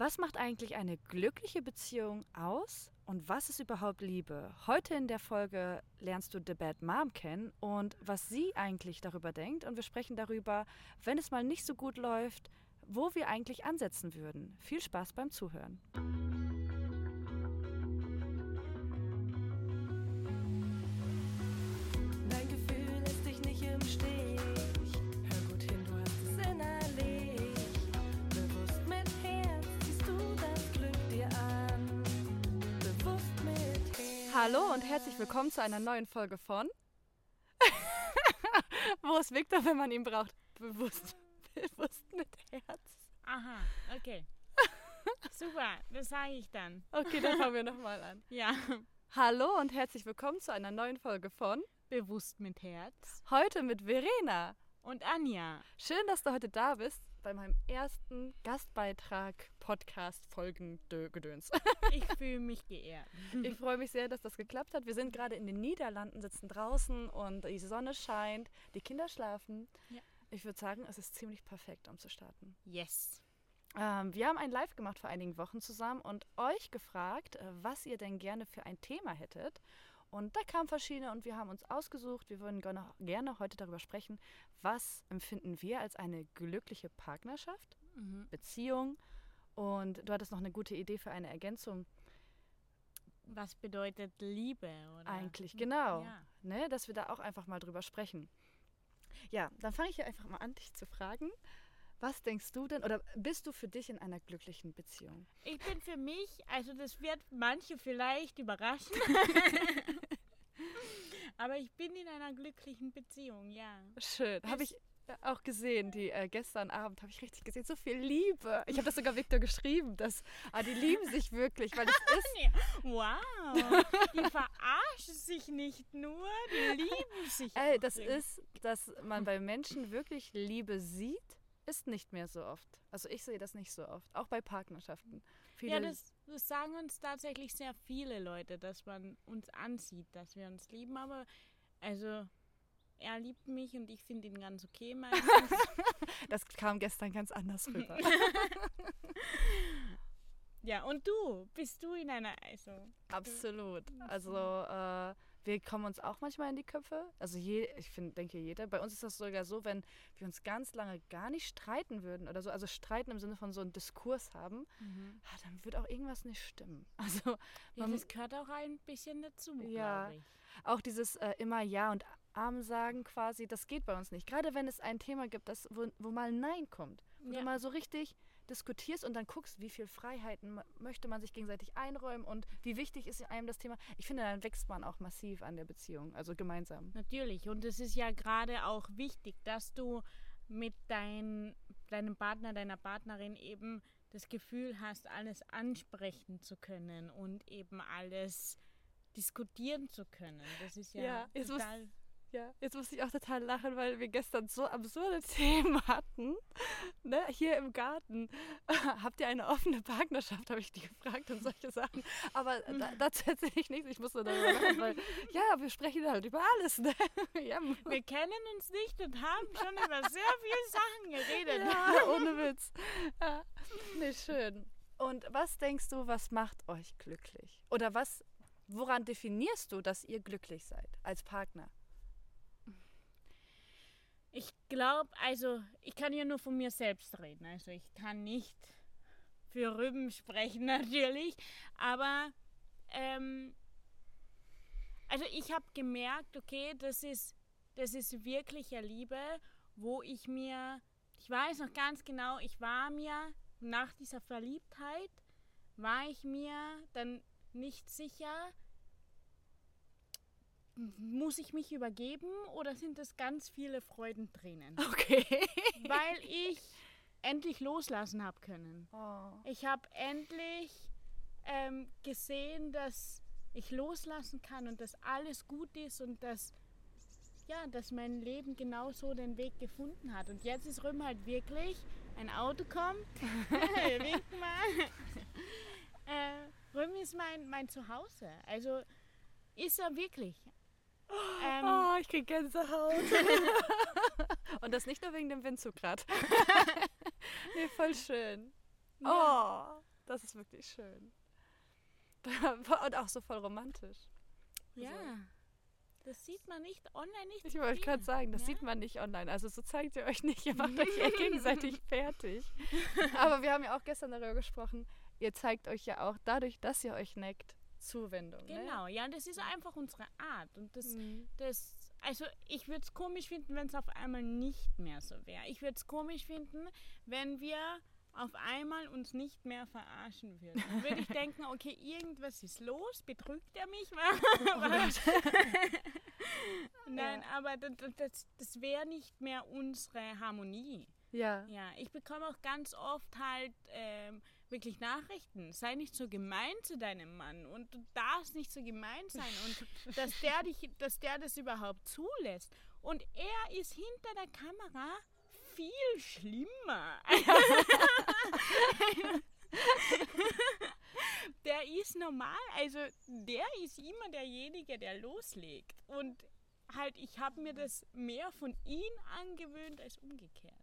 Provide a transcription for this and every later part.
Was macht eigentlich eine glückliche Beziehung aus und was ist überhaupt Liebe? Heute in der Folge lernst du The Bad Mom kennen und was sie eigentlich darüber denkt und wir sprechen darüber, wenn es mal nicht so gut läuft, wo wir eigentlich ansetzen würden. Viel Spaß beim Zuhören. Hallo und herzlich willkommen zu einer neuen Folge von Wo ist Victor, wenn man ihn braucht? Bewusst, bewusst mit Herz. Aha, okay. Super, das sage ich dann. Okay, dann fangen wir nochmal an. Ja. Hallo und herzlich willkommen zu einer neuen Folge von Bewusst mit Herz. Heute mit Verena. Und Anja. Schön, dass du heute da bist bei meinem ersten Gastbeitrag Podcast Folgen Gedöns. Ich fühle mich geehrt. Ich freue mich sehr, dass das geklappt hat. Wir sind gerade in den Niederlanden, sitzen draußen und die Sonne scheint, die Kinder schlafen. Ja. Ich würde sagen, es ist ziemlich perfekt, um zu starten. Yes. Ähm, wir haben ein Live gemacht vor einigen Wochen zusammen und euch gefragt, äh, was ihr denn gerne für ein Thema hättet. Und da kamen verschiedene und wir haben uns ausgesucht. Wir würden gerne, heute darüber sprechen, was empfinden wir als eine glückliche Partnerschaft, Beziehung. Und du hattest noch eine gute Idee für eine Ergänzung. Was bedeutet Liebe, oder? Eigentlich, genau. Ja. Ne, dass wir da auch einfach mal drüber sprechen. Ja, dann fange ich hier einfach mal an, dich zu fragen. Was denkst du denn, oder bist du für dich in einer glücklichen Beziehung? Ich bin für mich, also das wird manche vielleicht überraschen. Aber ich bin in einer glücklichen Beziehung, ja. Schön. Habe ich auch gesehen, die äh, gestern Abend habe ich richtig gesehen, so viel Liebe. Ich habe das sogar Victor geschrieben, dass ah, die lieben sich wirklich, weil es ist, Wow, die verarschen sich nicht nur, die lieben sich. ey, auch das wirklich. ist, dass man bei Menschen wirklich Liebe sieht, ist nicht mehr so oft. Also ich sehe das nicht so oft, auch bei Partnerschaften. Viele, Ja, das, das sagen uns tatsächlich sehr viele Leute, dass man uns ansieht, dass wir uns lieben. Aber also, er liebt mich und ich finde ihn ganz okay meistens. das kam gestern ganz anders rüber. ja, und du? Bist du in einer, also, Absolut. Also äh, wir kommen uns auch manchmal in die Köpfe. Also je, ich find, denke jeder. Bei uns ist das sogar so, wenn wir uns ganz lange gar nicht streiten würden oder so, also streiten im Sinne von so einem Diskurs haben, ah, dann wird auch irgendwas nicht stimmen. Also ja, man, das gehört auch ein bisschen dazu, Ja. auch dieses äh, immer Ja und Arm sagen quasi, das geht bei uns nicht. Gerade wenn es ein Thema gibt, das, wo, wo mal Nein kommt, wo Ja. mal so richtig diskutierst und dann guckst, wie viel Freiheiten möchte man sich gegenseitig einräumen und wie wichtig ist einem das Thema. Ich finde, dann wächst man auch massiv an der Beziehung, also gemeinsam. Natürlich. Und es ist ja gerade auch wichtig, dass du mit dein, deinem Partner, deiner Partnerin eben das Gefühl hast, alles ansprechen zu können und eben alles diskutieren zu können. Das ist ja, Ja, jetzt total. Ja, jetzt muss ich auch total lachen, weil wir gestern so absurde Themen hatten. Ne? Hier im Garten. Habt ihr eine offene Partnerschaft, habe ich die gefragt und solche Sachen. Aber da, dazu erzähle ich nichts. Ich musste darüber lachen, weil ja, wir sprechen halt über alles. Ne? Ja, Wir kennen uns nicht und haben schon über sehr viele Sachen geredet. ja, ohne Witz. Ja. Nee, schön. Und was denkst du, was macht euch glücklich? Oder was, woran definierst du, dass ihr glücklich seid als Partner? Ich glaube, also ich kann ja nur von mir selbst reden. Also ich kann nicht für Rüben sprechen natürlich, aber ähm, also ich habe gemerkt, okay, das ist das ist wirkliche Liebe, wo ich mir, ich weiß noch ganz genau, ich war mir nach dieser Verliebtheit war ich mir dann nicht sicher, muss ich mich übergeben oder sind das ganz viele Freudentränen? Okay. Weil ich endlich loslassen habe können. Oh. Ich habe endlich ähm, gesehen, dass ich loslassen kann und dass alles gut ist und dass, ja, dass mein Leben genauso den Weg gefunden hat. Und jetzt ist Röm halt wirklich, ein Auto kommt, winken mal. äh, Röm ist mein, mein Zuhause. Also ist er wirklich. Ähm, Oh, ich krieg Gänsehaut. Und das nicht nur wegen dem Windzug grad. nee, voll schön. Oh, das ist wirklich schön. Und auch so voll romantisch. Ja. Also- Das sieht man nicht online nicht. Ich wollte gerade sagen, das Ja? sieht man nicht online. Also so zeigt ihr euch nicht, ihr macht euch ja gegenseitig fertig. Aber wir haben ja auch gestern darüber gesprochen, ihr zeigt euch ja auch dadurch, dass ihr euch neckt, Zuwendung. Genau, ja, das ist einfach unsere Art. Und das, Ne? Mhm. das also ich würde es komisch finden, wenn es auf einmal nicht mehr so wäre. Ich würde es komisch finden, wenn wir auf einmal uns nicht mehr verarschen würden. Dann würde ich denken, okay, irgendwas ist los, betrügt er mich? Nein, aber das, das, das wäre nicht mehr unsere Harmonie. Ja. Ja, ich bekomme auch ganz oft halt ähm, wirklich Nachrichten. Sei nicht so gemein zu deinem Mann und du darfst nicht so gemein sein und dass der dich, dass der das überhaupt zulässt. Und er ist hinter der Kamera viel schlimmer. der ist normal, also der ist immer derjenige, der loslegt. Und halt, ich habe mir das mehr von ihm angewöhnt als umgekehrt.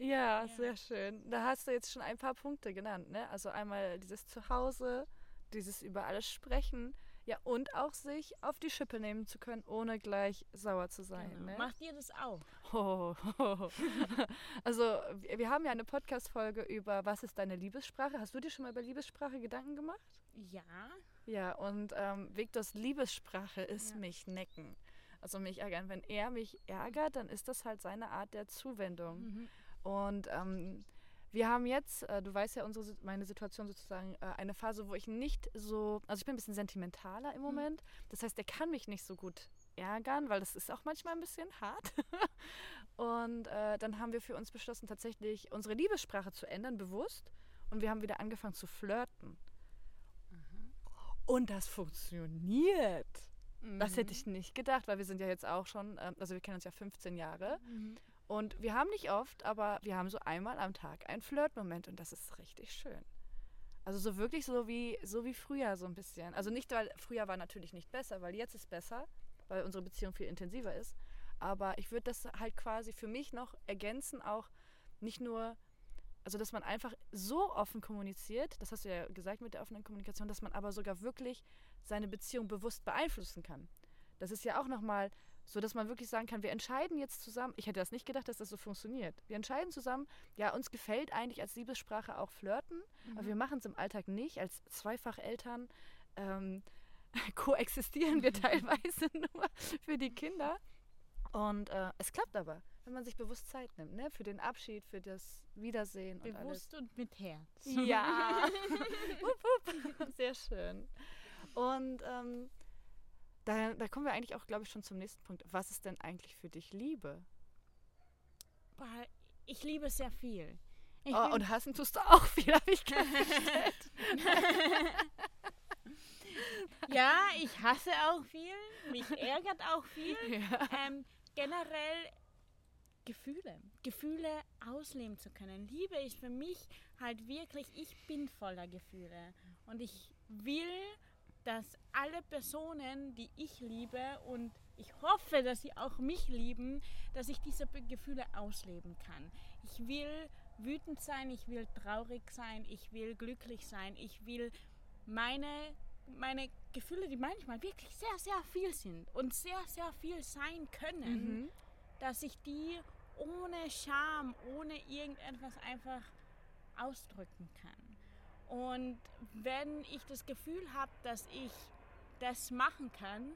Ja, Ja. sehr schön. Da hast du jetzt schon ein paar Punkte genannt, ne? Also einmal dieses Zuhause, dieses über alles sprechen, ja, und auch sich auf die Schippe nehmen zu können, ohne gleich sauer zu sein. Genau. Ne? Macht ihr das auch? Ho, ho, ho. Also, wir haben ja eine Podcast-Folge über Was ist deine Liebessprache? Hast du dir schon mal über Liebessprache Gedanken gemacht? Ja. Ja, und ähm, Viktors Liebessprache ist Ja. mich necken. Also mich ärgern. Wenn er mich ärgert, dann ist das halt seine Art der Zuwendung. Mhm. Und ähm, wir haben jetzt, äh, du weißt ja unsere, meine Situation sozusagen, äh, eine Phase, wo ich nicht so, also ich bin ein bisschen sentimentaler im Moment. Das heißt, der kann mich nicht so gut ärgern, weil das ist auch manchmal ein bisschen hart. Und äh, dann haben wir für uns beschlossen, tatsächlich unsere Liebessprache zu ändern, bewusst. Und wir haben wieder angefangen zu flirten. Und das funktioniert. Das hätte ich nicht gedacht, weil wir sind ja jetzt auch schon, ähm, also wir kennen uns ja 15 Jahre. Mhm. Und wir haben nicht oft, aber wir haben so einmal am Tag einen Flirtmoment und das ist richtig schön. Also so wirklich so wie, so wie früher so ein bisschen. Also nicht, weil früher war natürlich nicht besser, weil jetzt ist besser, weil unsere Beziehung viel intensiver ist. Aber ich würde das halt quasi für mich noch ergänzen, auch nicht nur, also dass man einfach so offen kommuniziert, das hast du ja gesagt mit der offenen Kommunikation, dass man aber sogar wirklich seine Beziehung bewusst beeinflussen kann. Das ist ja auch nochmal so, dass man wirklich sagen kann, wir entscheiden jetzt zusammen, ich hätte das nicht gedacht, dass das so funktioniert. Wir entscheiden zusammen, ja, uns gefällt eigentlich als Liebessprache auch Flirten, aber wir machen es im Alltag nicht. Als Zweifacheltern ähm, koexistieren wir teilweise nur für die Kinder. Und äh, es klappt aber, wenn man sich bewusst Zeit nimmt, ne? Für den Abschied, für das Wiedersehen und alles. Bewusst und mit Herz. Ja. wupp, wupp. Sehr schön. Und ähm, da, da kommen wir eigentlich auch, glaube ich, schon zum nächsten Punkt. Was ist denn eigentlich für dich Liebe? Boah, Ich liebe sehr viel. Oh, und hassen tust du auch viel, habe ich festgestellt. ja, ich hasse auch viel. Mich ärgert auch viel. ja. ähm, generell Gefühle. Gefühle ausleben zu können. Liebe ist für mich halt wirklich, ich bin voller Gefühle. Und ich will, dass alle Personen, die ich liebe und ich hoffe, dass sie auch mich lieben, dass ich diese Gefühle ausleben kann. Ich will wütend sein, ich will traurig sein, ich will glücklich sein, ich will meine, meine Gefühle, die manchmal wirklich sehr, sehr viel sind und sehr, sehr viel sein können, Mhm. dass ich die ohne Scham, ohne irgendetwas einfach ausdrücken kann. Und wenn ich das Gefühl habe, dass ich das machen kann,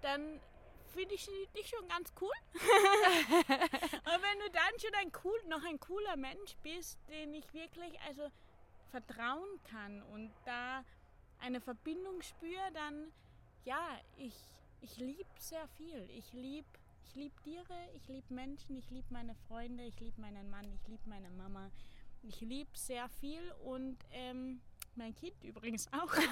dann finde ich dich schon ganz cool. Und wenn du dann schon ein cool, noch ein cooler Mensch bist, den ich wirklich also vertrauen kann und da eine Verbindung spüre, dann ja, ich, ich liebe sehr viel. Ich liebe ich lieb Tiere, ich liebe Menschen, ich liebe meine Freunde, ich liebe meinen Mann, ich liebe meine Mama. Ich liebe sehr viel und ähm, mein Kind übrigens auch.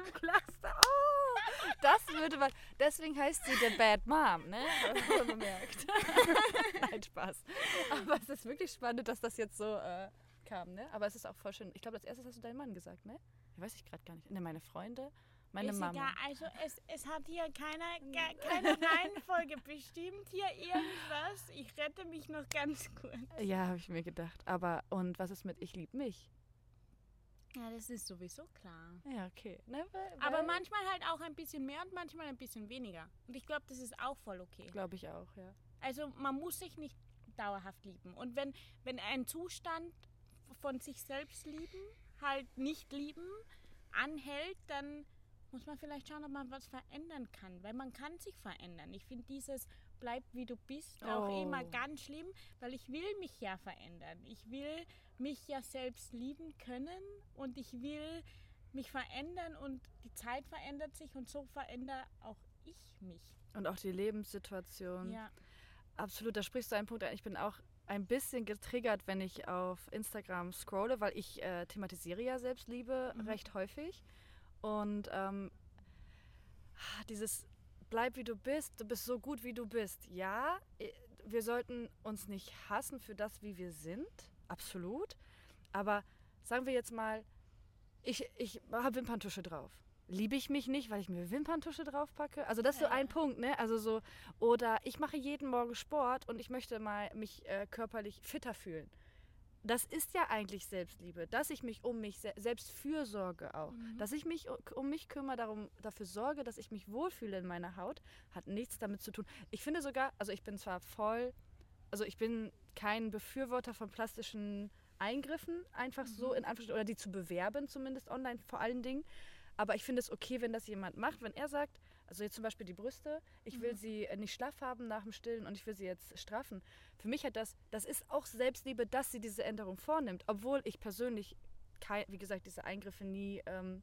Oh, da. Oh, das würde man. Deswegen heißt sie The Bad Mom, ne? Das wurde bemerkt. Nein, Spaß. Aber es ist wirklich spannend, dass das jetzt so äh, kam, ne? Aber es ist auch voll schön. Ich glaube, als erstes hast du deinen Mann gesagt, ne? Ja, weiß ich gerade gar nicht. Ne, meine Freunde, meine ist Mama. Egal. Also es, es hat hier keiner, ke- keine Reihenfolge bestimmt, hier irgendwas. Ich rette mich noch ganz kurz. Ja, habe ich mir gedacht. Aber und was ist mit Ich lieb mich? Ja, das ist sowieso klar. Ja, okay. Ne, weil, Aber manchmal halt auch ein bisschen mehr und manchmal ein bisschen weniger. Und ich glaube, das ist auch voll okay. Glaube ich auch, ja. Also man muss sich nicht dauerhaft lieben. Und wenn, wenn ein Zustand von sich selbst lieben, halt nicht lieben, anhält, dann muss man vielleicht schauen, ob man was verändern kann. Weil man kann sich verändern. Ich finde dieses bleib wie du bist auch Oh. immer ganz schlimm, weil ich will mich ja verändern. Ich will mich ja selbst lieben können und ich will mich verändern und die Zeit verändert sich und so verändere auch ich mich. Und auch die Lebenssituation. Ja. Absolut, da sprichst du einen Punkt an. Ich bin auch ein bisschen getriggert, wenn ich auf Instagram scrolle, weil ich äh, thematisiere ja Selbstliebe Mhm. recht häufig. Und ähm, dieses bleib wie du bist, du bist so gut wie du bist. Ja, wir sollten uns nicht hassen für das, wie wir sind, absolut. Aber sagen wir jetzt mal, ich, ich habe Wimperntusche drauf. Liebe ich mich nicht, weil ich mir Wimperntusche draufpacke? Also das ist so ein Punkt, ne? Also so, oder ich mache jeden Morgen Sport und ich möchte mal mich äh, körperlich fitter fühlen. Das ist ja eigentlich Selbstliebe, dass ich mich um mich se selbst fürsorge auch. Mhm. Dass ich mich um mich kümmere, darum, dafür sorge, dass ich mich wohlfühle in meiner Haut, hat nichts damit zu tun. Ich finde sogar, also ich bin zwar voll, also ich bin kein Befürworter von plastischen Eingriffen, einfach so in Anführungsstrichen, oder die zu bewerben, zumindest online vor allen Dingen. Aber ich finde es okay, wenn das jemand macht, wenn er sagt, also jetzt zum Beispiel die Brüste, ich will sie äh, nicht schlaff haben nach dem Stillen und ich will sie jetzt straffen. Für mich hat das, das ist auch Selbstliebe, dass sie diese Änderung vornimmt, obwohl ich persönlich, kein, wie gesagt, diese Eingriffe nie ähm,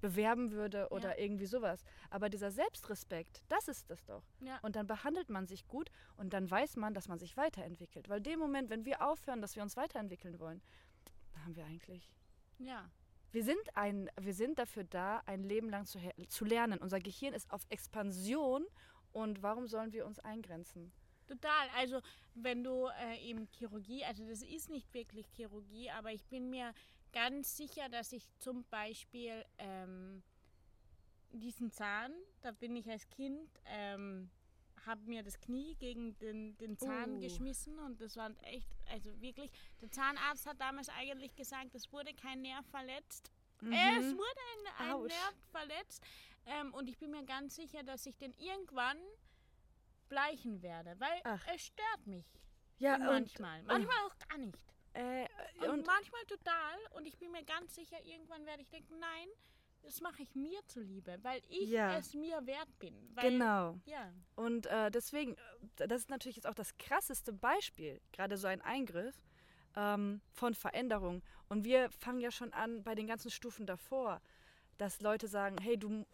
bewerben würde oder Ja. irgendwie sowas. Aber dieser Selbstrespekt, das ist das doch. Ja. Und dann behandelt man sich gut und dann weiß man, dass man sich weiterentwickelt. Weil dem Moment, wenn wir aufhören, dass wir uns weiterentwickeln wollen, da haben wir eigentlich ja. Wir sind, ein, wir sind dafür da, ein Leben lang zu, zu lernen. Unser Gehirn ist auf Expansion und warum sollen wir uns eingrenzen? Total. Also wenn du äh, eben Chirurgie, also das ist nicht wirklich Chirurgie, aber ich bin mir ganz sicher, dass ich zum Beispiel ähm, diesen Zahn, da bin ich als Kind, ähm, habe mir das Knie gegen den, den Zahn Oh. geschmissen und das war echt, also wirklich, der Zahnarzt hat damals eigentlich gesagt, es wurde kein Nerv verletzt. Es wurde ein, ein. Nerv verletzt ähm, und ich bin mir ganz sicher, dass ich den irgendwann bleichen werde, weil Ach. es stört mich Ja, und, manchmal. manchmal auch gar nicht. äh, Und, und manchmal total und ich bin mir ganz sicher, irgendwann werde ich denken, nein, das mache ich mir zuliebe, weil ich Ja. es mir wert bin. Weil, genau. Ja, Und äh, deswegen, äh, das ist natürlich jetzt auch das krasseste Beispiel, gerade so ein Eingriff ähm, von Veränderung. Und wir fangen ja schon an bei den ganzen Stufen davor, dass Leute sagen, hey, du,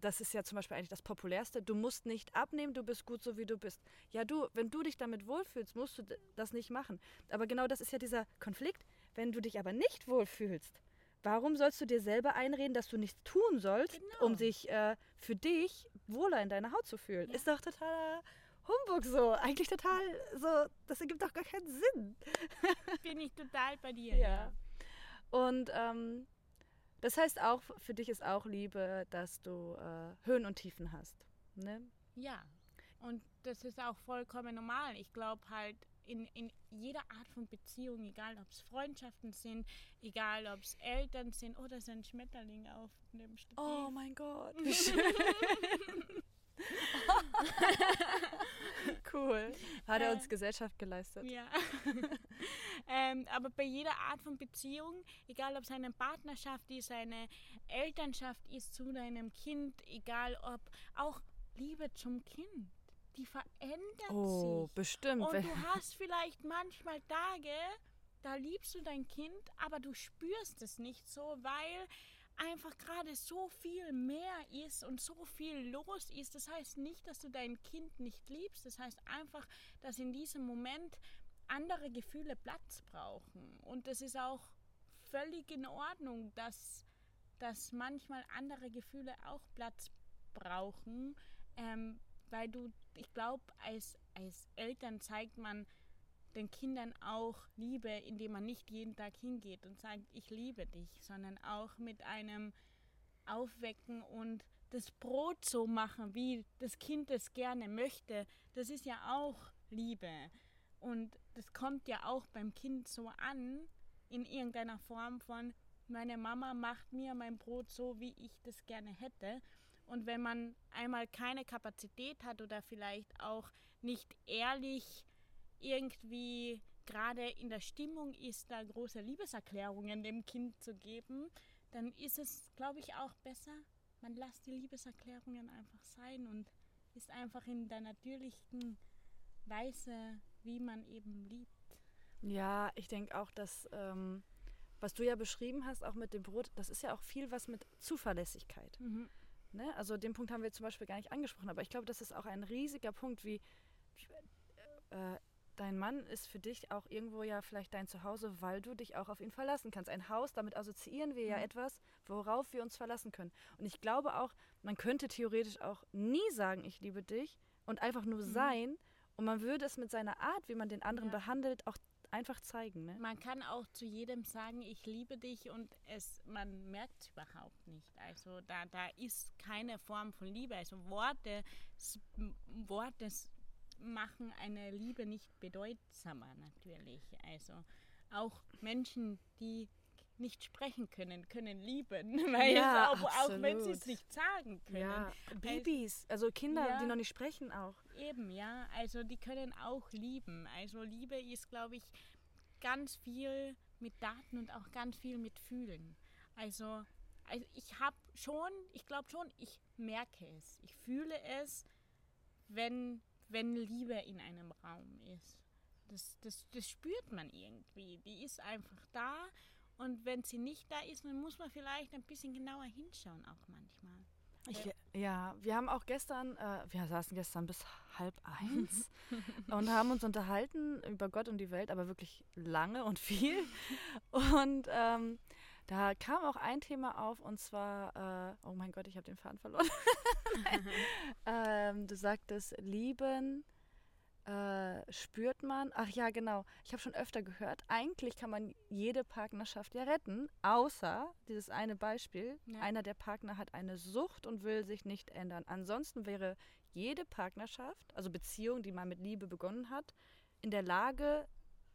das ist ja zum Beispiel eigentlich das Populärste, du musst nicht abnehmen, du bist gut so wie du bist. Ja, du, wenn du dich damit wohlfühlst, musst du das nicht machen. Aber genau das ist ja dieser Konflikt. Wenn du dich aber nicht wohlfühlst, warum sollst du dir selber einreden, dass du nichts tun sollst, Genau. um sich äh, für dich wohler in deiner Haut zu fühlen? Ja. Ist doch totaler Humbug so. Eigentlich total so, das ergibt doch gar keinen Sinn. bin ich total bei dir. Ja. Und ähm, das heißt auch, für dich ist auch Liebe, dass du äh, Höhen und Tiefen hast. Ne? Ja, und das ist auch vollkommen normal. Ich glaube halt, in, in jeder Art von Beziehung, egal ob es Freundschaften sind, egal ob es Eltern sind oder so ein Schmetterling auf dem Stativ. Oh mein Gott. wie schön. cool. Hat er Äh, uns Gesellschaft geleistet. Ja. ähm, aber bei jeder Art von Beziehung, egal ob es eine Partnerschaft ist, eine Elternschaft ist zu deinem Kind, egal ob auch Liebe zum Kind, die verändert Oh, sich. bestimmt. Und du hast vielleicht manchmal Tage, da liebst du dein Kind, aber du spürst es nicht so, weil einfach gerade so viel mehr ist und so viel los ist. Das heißt nicht, dass du dein Kind nicht liebst. Das heißt einfach, dass in diesem Moment andere Gefühle Platz brauchen. Und das ist auch völlig in Ordnung, dass, dass manchmal andere Gefühle auch Platz brauchen. Ähm, weil du, ich glaube, als, als Eltern zeigt man den Kindern auch Liebe, indem man nicht jeden Tag hingeht und sagt, ich liebe dich, sondern auch mit einem Aufwecken und das Brot so machen, wie das Kind es gerne möchte. Das ist ja auch Liebe. Und das kommt ja auch beim Kind so an, in irgendeiner Form von, meine Mama macht mir mein Brot so, wie ich das gerne hätte. Und wenn man einmal keine Kapazität hat oder vielleicht auch nicht ehrlich irgendwie gerade in der Stimmung ist, da große Liebeserklärungen dem Kind zu geben, dann ist es, glaube ich, auch besser, man lässt die Liebeserklärungen einfach sein und ist einfach in der natürlichen Weise, wie man eben liebt. Ja, ich denke auch, dass, ähm, was du ja beschrieben hast, auch mit dem Brot, das ist ja auch viel was mit Zuverlässigkeit. Mhm. Ne? Also den Punkt haben wir zum Beispiel gar nicht angesprochen, aber ich glaube, das ist auch ein riesiger Punkt, wie äh, dein Mann ist für dich auch irgendwo ja vielleicht dein Zuhause, weil du dich auch auf ihn verlassen kannst. Ein Haus, damit assoziieren wir ja Mhm. etwas, worauf wir uns verlassen können. Und ich glaube auch, man könnte theoretisch auch nie sagen, ich liebe dich und einfach nur Mhm. sein und man würde es mit seiner Art, wie man den anderen Ja. behandelt, auch einfach zeigen. Ne? Man kann auch zu jedem sagen, ich liebe dich und es, man merkt es überhaupt nicht. Also da, da ist keine Form von Liebe. Also Worte, Worte machen eine Liebe nicht bedeutsamer natürlich. Also auch Menschen, die nicht sprechen können, können lieben, weil Ja, auch, auch wenn sie es nicht sagen können. Ja, Babys, also Kinder, Ja. die noch nicht sprechen auch. Eben, ja. Also die können auch lieben. Also Liebe ist, glaube ich, ganz viel mit Daten und auch ganz viel mit Fühlen. Also, also ich habe schon, ich glaube schon, ich merke es. Ich fühle es, wenn, wenn Liebe in einem Raum ist. Das, das, das spürt man irgendwie. Die ist einfach da. Und wenn sie nicht da ist, dann muss man vielleicht ein bisschen genauer hinschauen, auch manchmal. Ich, ja, wir haben auch gestern, äh, wir saßen gestern bis halb eins und haben uns unterhalten über Gott und die Welt, aber wirklich lange und viel. Und ähm, da kam auch ein Thema auf und zwar, äh, oh mein Gott, ich habe den Faden verloren. Ähm, du sagtest, lieben äh, spürt man. Ach ja, genau. Ich habe schon öfter gehört, eigentlich kann man jede Partnerschaft ja retten, außer dieses eine Beispiel. Ja. Einer der Partner hat eine Sucht und will sich nicht ändern. Ansonsten wäre jede Partnerschaft, also Beziehung, die mal mit Liebe begonnen hat, in der Lage,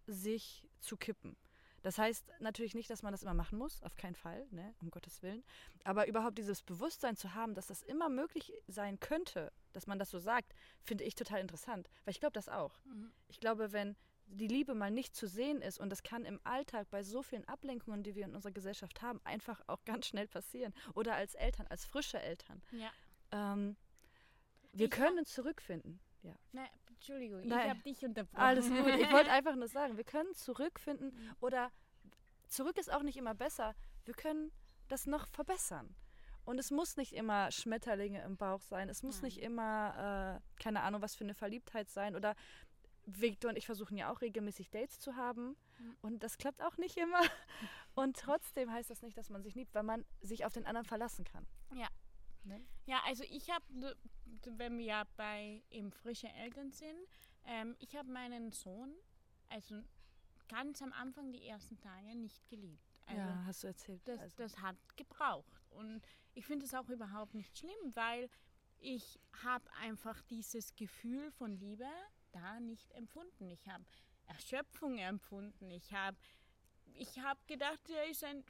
sich zu kippen. Das heißt natürlich nicht, dass man das immer machen muss, auf keinen Fall, ne, um Gottes Willen. Aber überhaupt dieses Bewusstsein zu haben, dass das immer möglich sein könnte, dass man das so sagt, finde ich total interessant. Weil ich glaube das auch. Mhm. Ich glaube, wenn die Liebe mal nicht zu sehen ist, und das kann im Alltag bei so vielen Ablenkungen, die wir in unserer Gesellschaft haben, einfach auch ganz schnell passieren. Oder als Eltern, als frische Eltern. Ja. Ähm, wir Ich können zurückfinden. Ja. Nein, Entschuldigung, Nein. ich habe dich unterbrochen. Alles gut. Ich wollte einfach nur sagen, wir können zurückfinden Mhm. oder zurück ist auch nicht immer besser. Wir können das noch verbessern. Und es muss nicht immer Schmetterlinge im Bauch sein. Es muss Nein. nicht immer, äh, keine Ahnung, was für eine Verliebtheit sein. Oder Victor und ich versuchen ja auch regelmäßig Dates zu haben. Mhm. Und das klappt auch nicht immer. Und trotzdem heißt das nicht, dass man sich liebt, weil man sich auf den anderen verlassen kann. Ja. Ne? Ja, also ich habe, wenn wir ja bei eben frische Eltern sind, ähm, ich habe meinen Sohn, also ganz am Anfang die ersten Tage nicht geliebt. Also ja, hast du erzählt. das, also. das hat gebraucht. Und ich finde es auch überhaupt nicht schlimm, weil ich habe einfach dieses Gefühl von Liebe da nicht empfunden. Ich habe Erschöpfung empfunden. Ich habe ich hab gedacht, er ist ein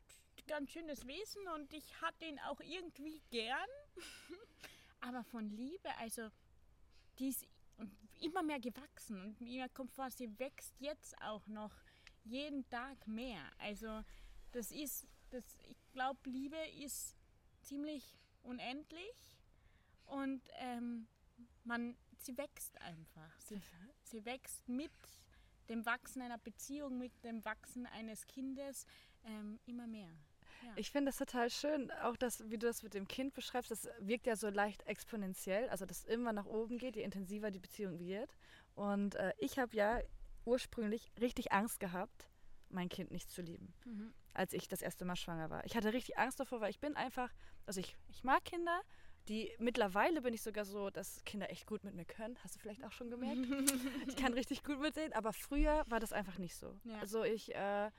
ganz schönes Wesen und ich hatte ihn auch irgendwie gern. Aber von Liebe, also die ist immer mehr gewachsen und mir kommt vor, sie wächst jetzt auch noch jeden Tag mehr. Also das ist, das, ich glaube, Liebe ist ziemlich unendlich und ähm, man, sie wächst einfach. Sie, sie wächst mit dem Wachsen einer Beziehung, mit dem Wachsen eines Kindes ähm, immer mehr. Ja. Ich finde das total schön, auch das, wie du das mit dem Kind beschreibst, das wirkt ja so leicht exponentiell, also dass immer nach oben geht, je intensiver die Beziehung wird. Und äh, ich habe ja ursprünglich richtig Angst gehabt, mein Kind nicht zu lieben, Mhm. als ich das erste Mal schwanger war. Ich hatte richtig Angst davor, weil ich bin einfach, also ich, ich mag Kinder, die mittlerweile bin ich sogar so, dass Kinder echt gut mit mir können. Hast du vielleicht auch schon gemerkt? ich kann richtig gut mit denen, aber früher war das einfach nicht so. Ja. Also ich, äh,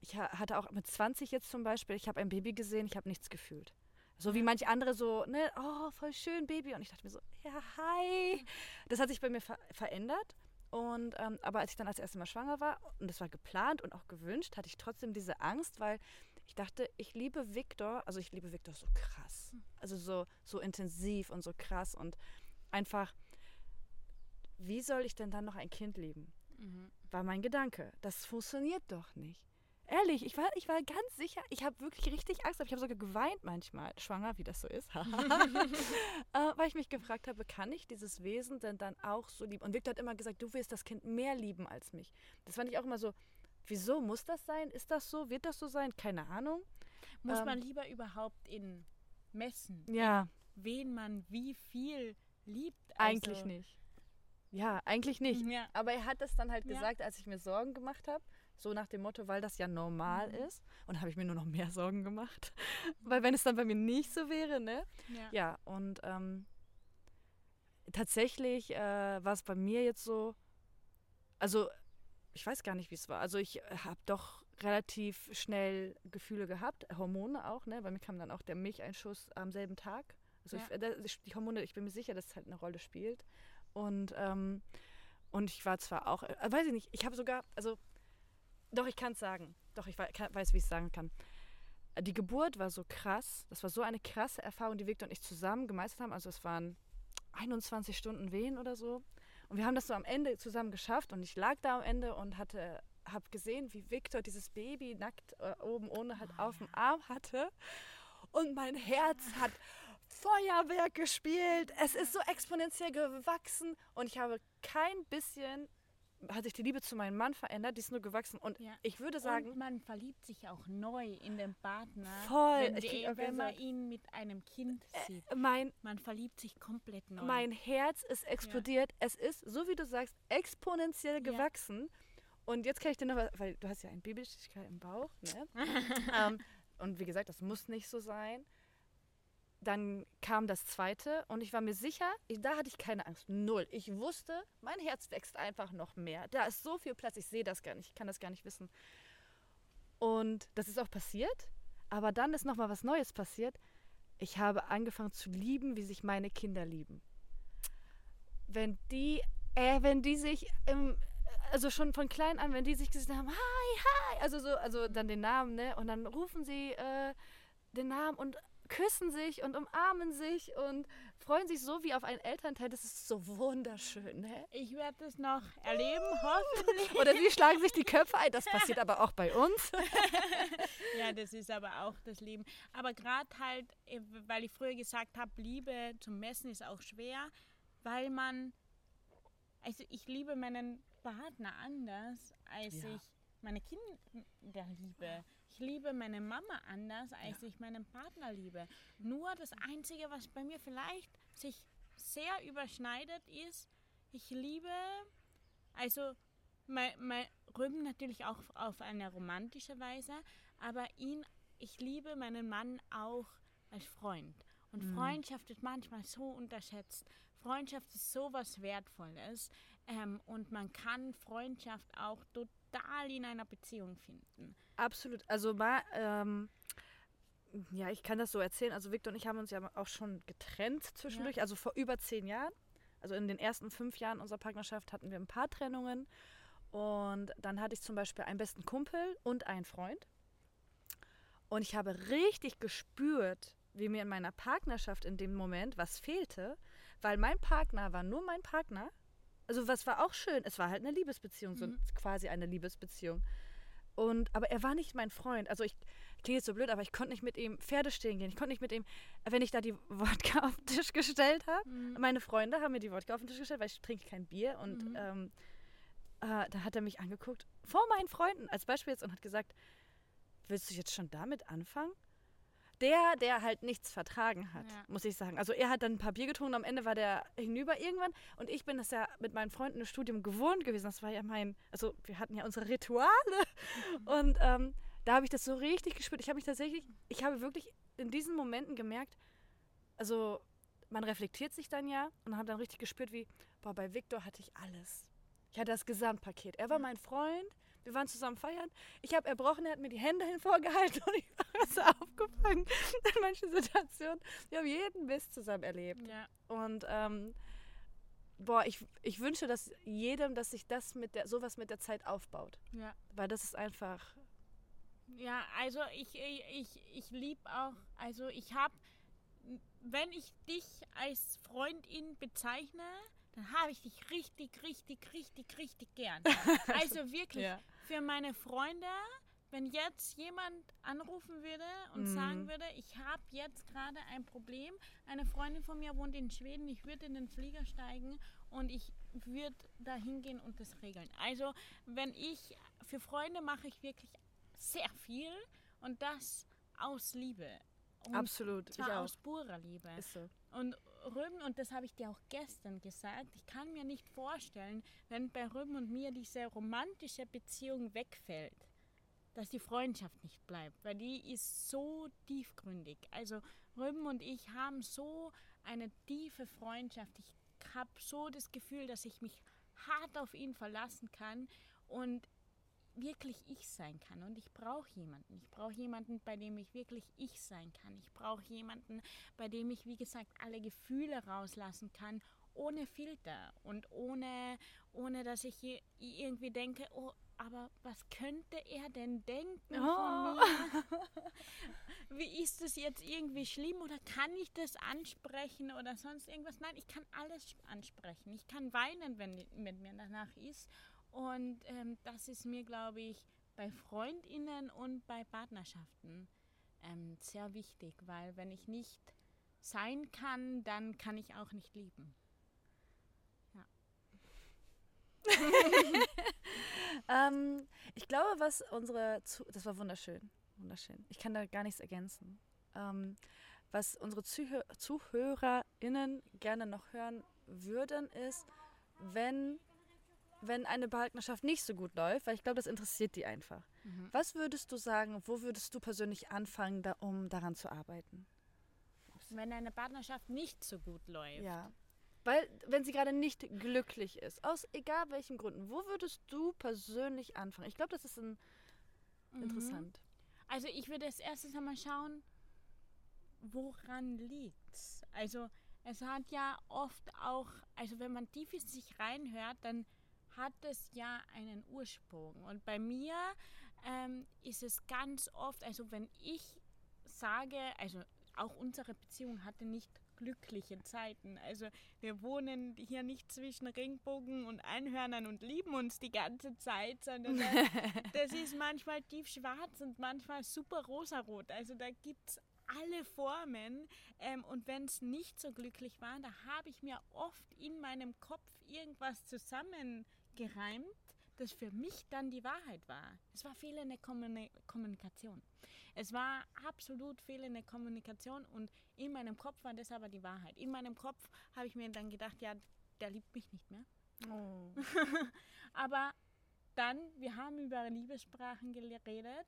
ich ha- hatte auch mit 20 jetzt zum Beispiel, ich habe ein Baby gesehen, ich habe nichts gefühlt. So wie manche andere so, ne, oh, voll schön, Baby. Und ich dachte mir so, ja, hi. Das hat sich bei mir ver verändert. Und ähm, aber als ich dann als erstes Mal schwanger war, und das war geplant und auch gewünscht, hatte ich trotzdem diese Angst, weil ich dachte, ich liebe Victor, also ich liebe Victor so krass. Also so, so intensiv und so krass und einfach, wie soll ich denn dann noch ein Kind lieben? Mhm. War mein Gedanke. Das funktioniert doch nicht. Ehrlich, ich war, ich war ganz sicher, ich habe wirklich richtig Angst, ich habe sogar geweint manchmal, schwanger, wie das so ist, äh, weil ich mich gefragt habe, kann ich dieses Wesen denn dann auch so lieben? Und Victor hat immer gesagt, du willst das Kind mehr lieben als mich. Das fand ich auch immer so, wieso muss das sein? Ist das so? Wird das so sein? Keine Ahnung. Muss Ähm, man lieber überhaupt in messen, Ja, wen man wie viel liebt? eigentlich also, nicht. Ja, eigentlich nicht. Ja. Aber er hat das dann halt Ja. gesagt, als ich mir Sorgen gemacht habe. So nach dem Motto, weil das ja normal Mhm. ist. Und da habe ich mir nur noch mehr Sorgen gemacht. weil wenn es dann bei mir nicht so wäre, ne? Ja. Ja, und ähm, tatsächlich äh, war es bei mir jetzt so, also ich weiß gar nicht, wie es war. Also ich habe doch relativ schnell Gefühle gehabt, Hormone auch, ne? Bei mir kam dann auch der Milcheinschuss am selben Tag. Also Ja. ich, äh, das- die Hormone, ich bin mir sicher, dass es halt eine Rolle spielt. Und, ähm, und ich war zwar auch, äh, weiß ich nicht, ich habe sogar, also doch, ich kann es sagen. Doch, ich weiß, wie ich es sagen kann. Die Geburt war so krass. Das war so eine krasse Erfahrung, die Victor und ich zusammen gemeistert haben. Also es waren 21 Stunden Wehen oder so. Und wir haben das so am Ende zusammen geschafft. Und ich lag da am Ende und hatte, habe gesehen, wie Victor dieses Baby nackt äh, oben ohne halt auf dem Arm hatte. Und mein Herz hat Feuerwerk gespielt. Es ist so exponentiell gewachsen. Und ich habe kein bisschen, hat sich die Liebe zu meinem Mann verändert. Die ist nur gewachsen. Und Ja. ich würde sagen, Und man verliebt sich auch neu in den Partner, Voll, wenn, ich die, wenn man ihn mit einem Kind sieht. mein Man verliebt sich komplett neu. Mein Herz ist explodiert. Es ist, so wie du sagst, exponentiell Ja. gewachsen. Und jetzt kann ich dir noch, was- weil du hast ja ein Babystichkeit im Bauch, ne? ähm, und wie gesagt, das muss nicht so sein. Dann kam das zweite und ich war mir sicher, ich, da hatte ich keine Angst. Null. Ich wusste, mein Herz wächst einfach noch mehr. Da ist so viel Platz, ich sehe das gar nicht, ich kann das gar nicht wissen. Und das ist auch passiert. Aber dann ist nochmal was Neues passiert. Ich habe angefangen zu lieben, wie sich meine Kinder lieben. Wenn die, äh, wenn die sich im, also schon von klein an, wenn die sich gesehen haben, hi, hi, also so, also dann den Namen, ne? Und dann rufen sie äh, den Namen und küssen sich und umarmen sich und freuen sich so wie auf einen Elternteil. Das ist so wunderschön, ne? ich werde es noch erleben, hoffentlich. Oder sie schlagen sich die Köpfe ein. Das passiert aber auch bei uns. Ja, das ist aber auch das Leben. Aber gerade halt, äh, weil ich früher gesagt habe, Liebe zum Messen ist auch schwer, weil man, also ich liebe meinen Partner anders, als Ja. ich meine Kinder liebe. Ich liebe meine Mama anders, als ich meinen Partner liebe. Nur das Einzige, was bei mir vielleicht sich sehr überschneidet, ist, ich liebe, also mein, mein Rüben natürlich auch auf eine romantische Weise, aber ihn, ich liebe meinen Mann auch als Freund. Und Freundschaft ist manchmal so unterschätzt. Freundschaft ist so was Wertvolles ähm, und man kann Freundschaft auch total in einer Beziehung finden. Absolut. Also mal, ähm, ja, ich kann das so erzählen. Also Victor und ich haben uns ja auch schon getrennt zwischendurch, also vor über zehn Jahren. Also in den ersten fünf Jahren unserer Partnerschaft hatten wir ein paar Trennungen. Und dann hatte ich zum Beispiel einen besten Kumpel und einen Freund. Und ich habe richtig gespürt, wie mir in meiner Partnerschaft in dem Moment was fehlte, weil mein Partner war nur mein Partner. Also was war auch schön, es war halt eine Liebesbeziehung, so Mhm. quasi eine Liebesbeziehung. Und, aber er war nicht mein Freund. Also ich klingt jetzt so blöd, aber ich konnte nicht mit ihm Pferde stehen gehen. Ich konnte nicht mit ihm, wenn ich da die Wodka auf den Tisch gestellt habe. Mhm. Meine Freunde haben mir die Wodka auf den Tisch gestellt, weil ich trinke kein Bier. Und Mhm. ähm, äh, da hat er mich angeguckt, vor meinen Freunden als Beispiel jetzt, und hat gesagt, willst du jetzt schon damit anfangen? Der, der halt nichts vertragen hat, Ja. muss ich sagen. Also er hat dann ein paar Bier getrunken, am Ende war der hinüber irgendwann. Und ich bin das ja mit meinen Freunden im Studium gewohnt gewesen. Das war ja mein, also wir hatten ja unsere Rituale. Und ähm, da habe ich das so richtig gespürt. Ich habe mich tatsächlich, ich habe wirklich in diesen Momenten gemerkt, also man reflektiert sich dann ja und habe dann richtig gespürt, wie, boah, bei Victor hatte ich alles. Ich hatte das Gesamtpaket. Er war mein Freund, wir waren zusammen feiern. Ich habe erbrochen, er hat mir die Hände hinvorgehalten und ich habe es aufgefangen in manchen Situationen. Wir haben jeden Mist zusammen erlebt. Ja. Und ähm, boah, ich, ich wünsche, dass jedem, dass sich das mit der, sowas mit der Zeit aufbaut. Ja. Weil das ist einfach Ja, also ich, ich, ich, ich liebe auch, also ich habe, wenn ich dich als Freundin bezeichne, dann habe ich dich richtig, richtig, richtig, richtig gern. Also wirklich, Ja. Für meine Freunde, wenn jetzt jemand anrufen würde und Mhm. sagen würde, ich habe jetzt gerade ein Problem, eine Freundin von mir wohnt in Schweden, ich würde in den Flieger steigen und ich würde da hingehen und das regeln. Also wenn ich, für Freunde mache ich wirklich sehr viel und das aus Liebe. Und Absolut. Ich auch. aus purer Liebe. Ist so. Und Rüben, und das habe ich dir auch gestern gesagt, ich kann mir nicht vorstellen, wenn bei Rüben und mir diese romantische Beziehung wegfällt, dass die Freundschaft nicht bleibt, weil die ist so tiefgründig. Also Rüben und ich haben so eine tiefe Freundschaft. Ich habe so das Gefühl, dass ich mich hart auf ihn verlassen kann und wirklich ich sein kann. Und ich brauche jemanden. Ich brauche jemanden, bei dem ich wirklich ich sein kann. Ich brauche jemanden, bei dem ich, wie gesagt, alle Gefühle rauslassen kann, ohne Filter und ohne, ohne dass ich irgendwie denke, oh, aber was könnte er denn denken Oh. von mir? Wie ist das jetzt irgendwie schlimm oder kann ich das ansprechen oder sonst irgendwas? Nein, ich kann alles ansprechen. Ich kann weinen, wenn, wenn mir danach ist. Und ähm, das ist mir, glaube ich, bei Freundinnen und bei Partnerschaften ähm, sehr wichtig, weil wenn ich nicht sein kann, dann kann ich auch nicht lieben. Ähm, ich glaube, was unsere, Zu das war wunderschön, wunderschön. Ich kann da gar nichts ergänzen. Ähm, was unsere Zuhö ZuhörerInnen gerne noch hören würden, ist, wenn, wenn eine Partnerschaft nicht so gut läuft, weil ich glaube, das interessiert die einfach. Was würdest du sagen, wo würdest du persönlich anfangen, da, um daran zu arbeiten? Wenn eine Partnerschaft nicht so gut läuft. Ja. Weil, wenn sie gerade nicht glücklich ist, aus egal welchen Gründen, wo würdest du persönlich anfangen? Ich glaube, das ist ein, Mhm. interessant. Also ich würde als erstes einmal schauen, woran liegt's? Also es hat ja oft auch, also wenn man tief in sich reinhört, dann hat es ja einen Ursprung. Und bei mir ähm, ist es ganz oft, also wenn ich sage, also auch unsere Beziehung hatte nicht glückliche Zeiten. Also wir wohnen hier nicht zwischen Regenbogen und Einhörnern und lieben uns die ganze Zeit, sondern das, das ist manchmal tiefschwarz und manchmal super rosarot. Also da gibt es alle Formen. Ähm, und wenn es nicht so glücklich war, da habe ich mir oft in meinem Kopf irgendwas zusammengereimt, das für mich dann die Wahrheit war. Es war fehlende Kommuni Kommunikation. Es war absolut fehlende Kommunikation und in meinem Kopf war das aber die Wahrheit. In meinem Kopf habe ich mir dann gedacht, ja, der liebt mich nicht mehr. Oh. Aber dann, wir haben über Liebessprachen geredet.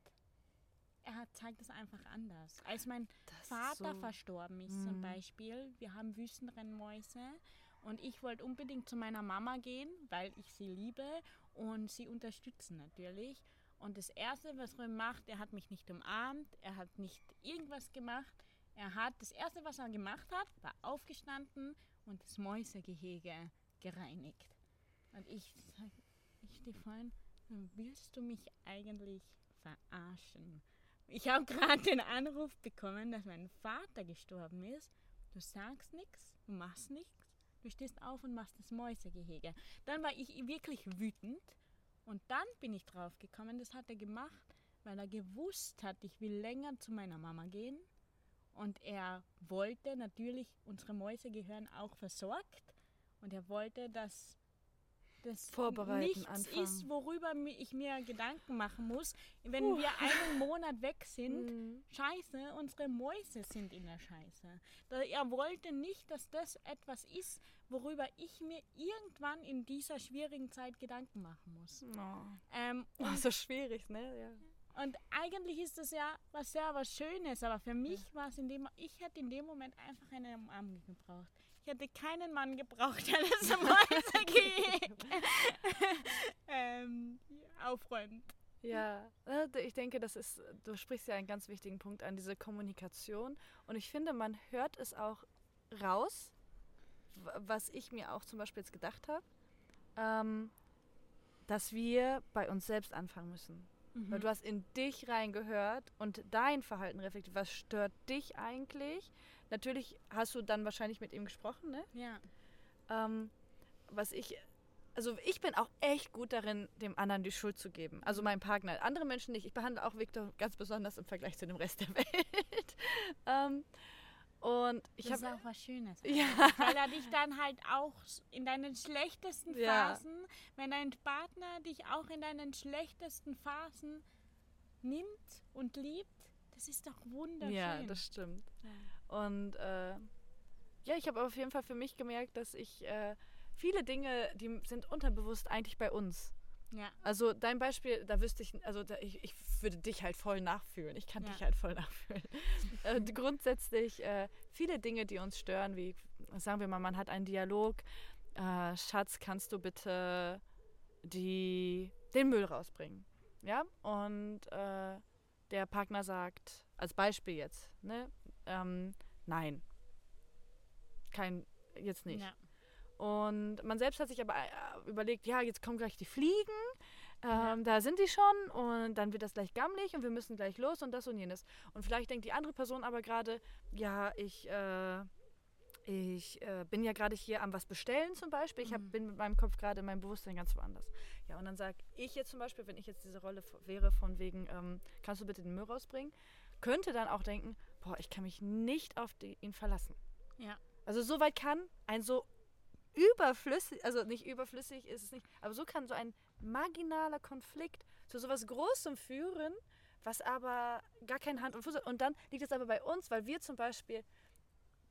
Er zeigt es einfach anders. Als mein Das Vater so- verstorben ist zum Mhm. Beispiel, wir haben Wüstenrennmäuse und ich wollte unbedingt zu meiner Mama gehen, weil ich sie liebe und sie unterstützen natürlich. Und das Erste, was Röhm macht, er hat mich nicht umarmt, er hat nicht irgendwas gemacht. Er hat, das Erste, was er gemacht hat, war aufgestanden und das Mäusegehege gereinigt. Und ich sag, ich stehe vorhin, willst du mich eigentlich verarschen? Ich habe gerade den Anruf bekommen, dass mein Vater gestorben ist. Du sagst nichts, du machst nichts, du stehst auf und machst das Mäusegehege. Dann war ich wirklich wütend und dann bin ich drauf gekommen, das hat er gemacht, weil er gewusst hat, ich will länger zu meiner Mama gehen. Und er wollte natürlich, unsere Mäuse gehören auch versorgt. Und er wollte, dass das Vorbereiten, nichts anfangen. ist, worüber ich mir Gedanken machen muss, wenn wir einen Monat weg sind. Mhm. Scheiße, unsere Mäuse sind in der Scheiße. Er wollte nicht, dass das etwas ist, worüber ich mir irgendwann in dieser schwierigen Zeit Gedanken machen muss. Oh. Ähm, Oh, so schwierig, ne? Ja. und eigentlich ist das ja was sehr was Schönes, aber für mich war es in dem, ich hätte in dem Moment einfach eine Umarmung gebraucht. Ich hätte keinen Mann gebraucht, der das Mäusegehege ähm, aufräumt. Ja, d- ich denke, das ist, du sprichst ja einen ganz wichtigen Punkt an, diese Kommunikation. Und ich finde, man hört es auch raus, was ich mir auch zum Beispiel jetzt gedacht habe, ähm, dass wir bei uns selbst anfangen müssen. Weil Mhm. du hast in dich reingehört und dein Verhalten reflektiert. Was stört dich eigentlich? Natürlich hast du dann wahrscheinlich mit ihm gesprochen, ne? Ja. Ähm, was ich, also ich bin auch echt gut darin, dem anderen die Schuld zu geben. Also meinem Partner. Andere Menschen nicht. Ich behandle auch Viktor ganz besonders im Vergleich zu dem Rest der Welt. ähm, und ich das ist habe auch was Schönes. Ja. Weil er dich dann halt auch in deinen schlechtesten Ja. Phasen, wenn dein Partner dich auch in deinen schlechtesten Phasen nimmt und liebt, das ist doch wunderschön. Ja, das stimmt. Ja. Und äh, ja, ich habe auf jeden Fall für mich gemerkt, dass ich äh, viele Dinge, die sind unterbewusst eigentlich bei uns. Ja. Also dein Beispiel, da wüsste ich, also da, ich, ich würde dich halt voll nachfühlen. Ich kann Ja. dich halt voll nachfühlen. äh, grundsätzlich äh, viele Dinge, die uns stören, wie sagen wir mal, man hat einen Dialog. Äh, Schatz, kannst du bitte die, den Müll rausbringen? Ja, und äh, der Partner sagt, als Beispiel jetzt, ne, ähm, nein, kein, jetzt nicht. Ja. Und man selbst hat sich aber äh, überlegt, ja, jetzt kommen gleich die Fliegen, ähm, Ja. da sind die schon und dann wird das gleich gammelig und wir müssen gleich los und das und jenes. Und vielleicht denkt die andere Person aber gerade, ja, ich, äh, ich äh, bin ja gerade hier am was bestellen zum Beispiel. Ich hab, Mhm. bin mit meinem Kopf gerade in meinem Bewusstsein ganz woanders. Ja, und dann sage ich jetzt zum Beispiel, wenn ich jetzt diese Rolle wäre von wegen, ähm, kannst du bitte den Müll rausbringen, könnte dann auch denken, boah, ich kann mich nicht auf die, ihn verlassen. Ja. Also so weit kann ein so überflüssig, also nicht überflüssig ist es nicht, aber so kann so ein marginaler Konflikt zu sowas Großem führen, was aber gar keine Hand und Fuß hat. Und dann liegt es aber bei uns, weil wir zum Beispiel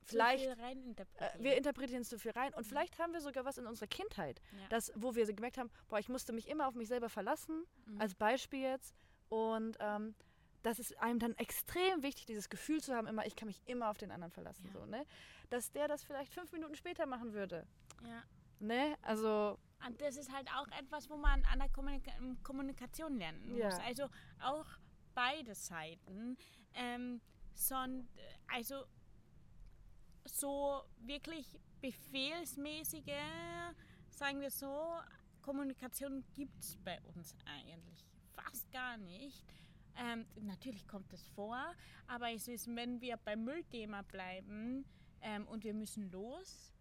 vielleicht, Zu viel reininterpretieren. äh, wir interpretieren zu viel rein und vielleicht haben wir sogar was in unserer Kindheit, ja. das, wo wir so gemerkt haben, boah, ich musste mich immer auf mich selber verlassen, Mhm. als Beispiel jetzt. Und ähm, das ist einem dann extrem wichtig, dieses Gefühl zu haben, immer, ich kann mich immer auf den anderen verlassen. Ja. So, ne? Dass der das vielleicht fünf Minuten später machen würde. ja. Ne? Also, Und das ist halt auch etwas, wo man an der Kommunika Kommunikation lernen Ja. muss. Also auch beide Seiten. Ähm, son, also so wirklich befehlsmäßige, sagen wir so, Kommunikation gibt es bei uns eigentlich fast gar nicht. Ähm, natürlich kommt es vor, aber es ist, wenn wir beim Müllthema bleiben ähm, und wir müssen los,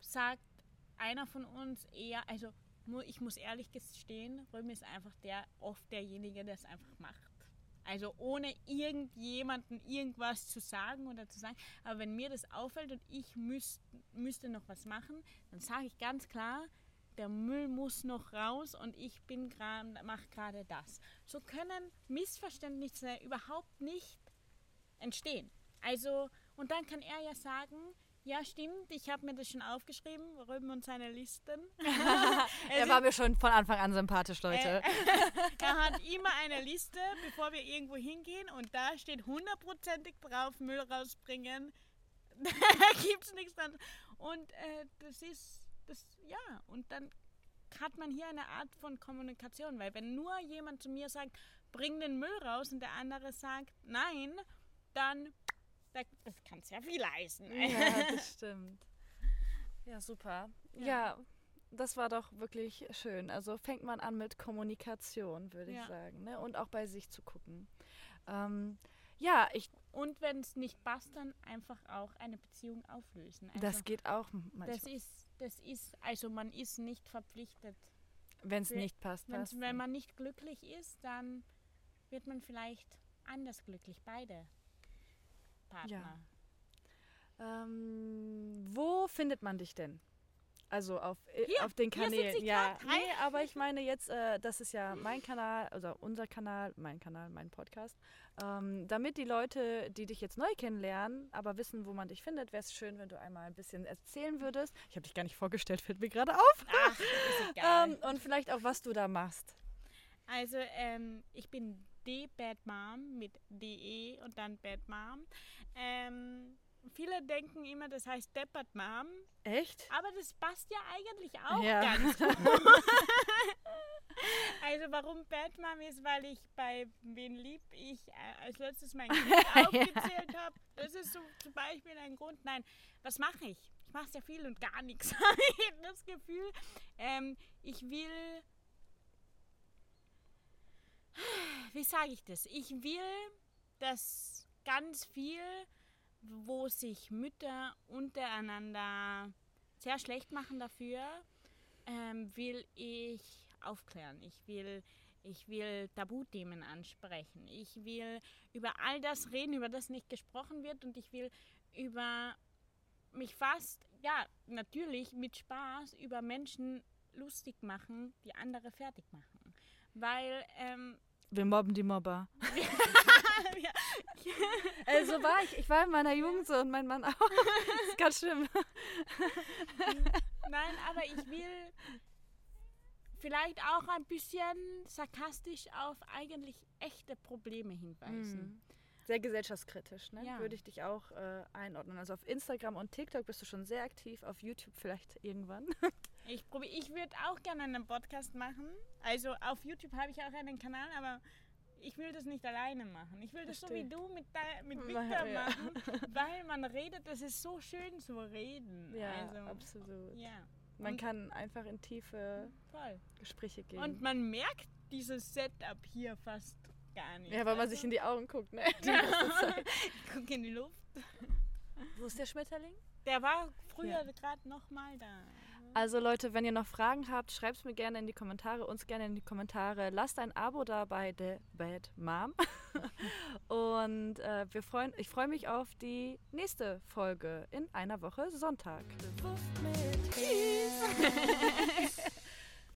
sagt einer von uns eher, also ich muss ehrlich gestehen, Römi ist einfach der, oft derjenige, der es einfach macht. Also ohne irgendjemanden irgendwas zu sagen oder zu sagen. Aber wenn mir das auffällt und ich müsst, müsste noch was machen, dann sage ich ganz klar, der Müll muss noch raus und ich bin gerade, mache gerade das. So können Missverständnisse überhaupt nicht entstehen. Also, und dann kann er ja sagen, ja stimmt, ich habe mir das schon aufgeschrieben, Röben und seine Listen. er war mir schon von Anfang an sympathisch, Leute. er hat immer eine Liste, bevor wir irgendwo hingehen und da steht hundertprozentig drauf, Müll rausbringen. da gibt es nichts dran. Und äh, das ist, das, ja, und dann hat man hier eine Art von Kommunikation, weil wenn nur jemand zu mir sagt, bring den Müll raus und der andere sagt, nein, dann, da, das kann sehr viel heißen. ja, das stimmt. Ja, super. Ja. Ja. das war doch wirklich schön. Also fängt man an mit Kommunikation, würde Ja. ich sagen. Ne? Und auch bei sich zu gucken. Ähm, ja, ich, Und wenn es nicht passt, dann einfach auch eine Beziehung auflösen. Also, das geht auch das manchmal. ist, das ist, also man ist nicht verpflichtet. Wenn es nicht passt, passt wenn man nicht glücklich ist, dann wird man vielleicht anders glücklich, beide Partner. Ähm, wo findet man dich denn? Also auf, äh, Hier, auf den Kanälen. Ja, nee, aber ich meine jetzt, äh, das ist ja mein Kanal, also unser Kanal, mein Kanal, mein Podcast. Ähm, damit die Leute, die dich jetzt neu kennenlernen, aber wissen, wo man dich findet, wäre es schön, wenn du einmal ein bisschen erzählen würdest. Ich habe dich gar nicht vorgestellt, fällt mir gerade auf. Ach, ist egal. Ähm, und vielleicht auch, was du da machst. also, ähm, ich bin D Bad Mom mit DE und dann Bad Mom. Ähm, viele denken immer, das heißt Deppert Mom, Echt? aber das passt ja eigentlich auch Ja. ganz gut. Also warum Bad Mom ist, weil ich bei Wen lieb ich äh, als letztes mein Kind aufgezählt habe. Das ist so zum Beispiel ein Grund. Nein, was mache ich? Ich mache sehr viel und gar nichts. habe das Gefühl. Ähm, ich will wie sage ich das? Ich will, dass ganz viel, wo sich Mütter untereinander sehr schlecht machen dafür, ähm, will ich aufklären. Ich will, ich will Tabuthemen ansprechen. Ich will über all das reden, über das nicht gesprochen wird und ich will über mich fast, ja, natürlich mit Spaß über Menschen lustig machen, die andere fertig machen. Weil, ähm, Wir mobben die Mobber. ja, Also war ich. Ich war in meiner Jugend so und mein Mann auch. Das ist ganz schlimm. Nein, aber ich will vielleicht auch ein bisschen sarkastisch auf eigentlich echte Probleme hinweisen. Mhm. Sehr gesellschaftskritisch, ne? Ja. Würde ich dich auch äh, einordnen. Also auf Instagram und TikTok bist du schon sehr aktiv, auf YouTube vielleicht irgendwann. Ich, probier- ich würde auch gerne einen Podcast machen. Also auf YouTube habe ich auch einen Kanal, aber ich will das nicht alleine machen. Ich will das so wie du mit, de- mit Ja, Victor ja. machen, weil man redet, das ist so schön zu reden. also, absolut. Ja, Man Und- kann einfach in tiefe voll. Gespräche gehen. Und man merkt dieses Setup hier fast gar nicht. ja, weil man also, sich in die Augen guckt, ne? Die ganze Zeit. Guck in die Luft. Wo ist der Schmetterling? Der war früher Ja. gerade noch mal da. Also Leute, wenn ihr noch Fragen habt, schreibt es mir gerne in die Kommentare, uns gerne in die Kommentare. Lasst ein Abo da bei The Bad Mom. Und äh, wir freuen, ich freue mich auf die nächste Folge in einer Woche Sonntag. Bewusst mit Herz.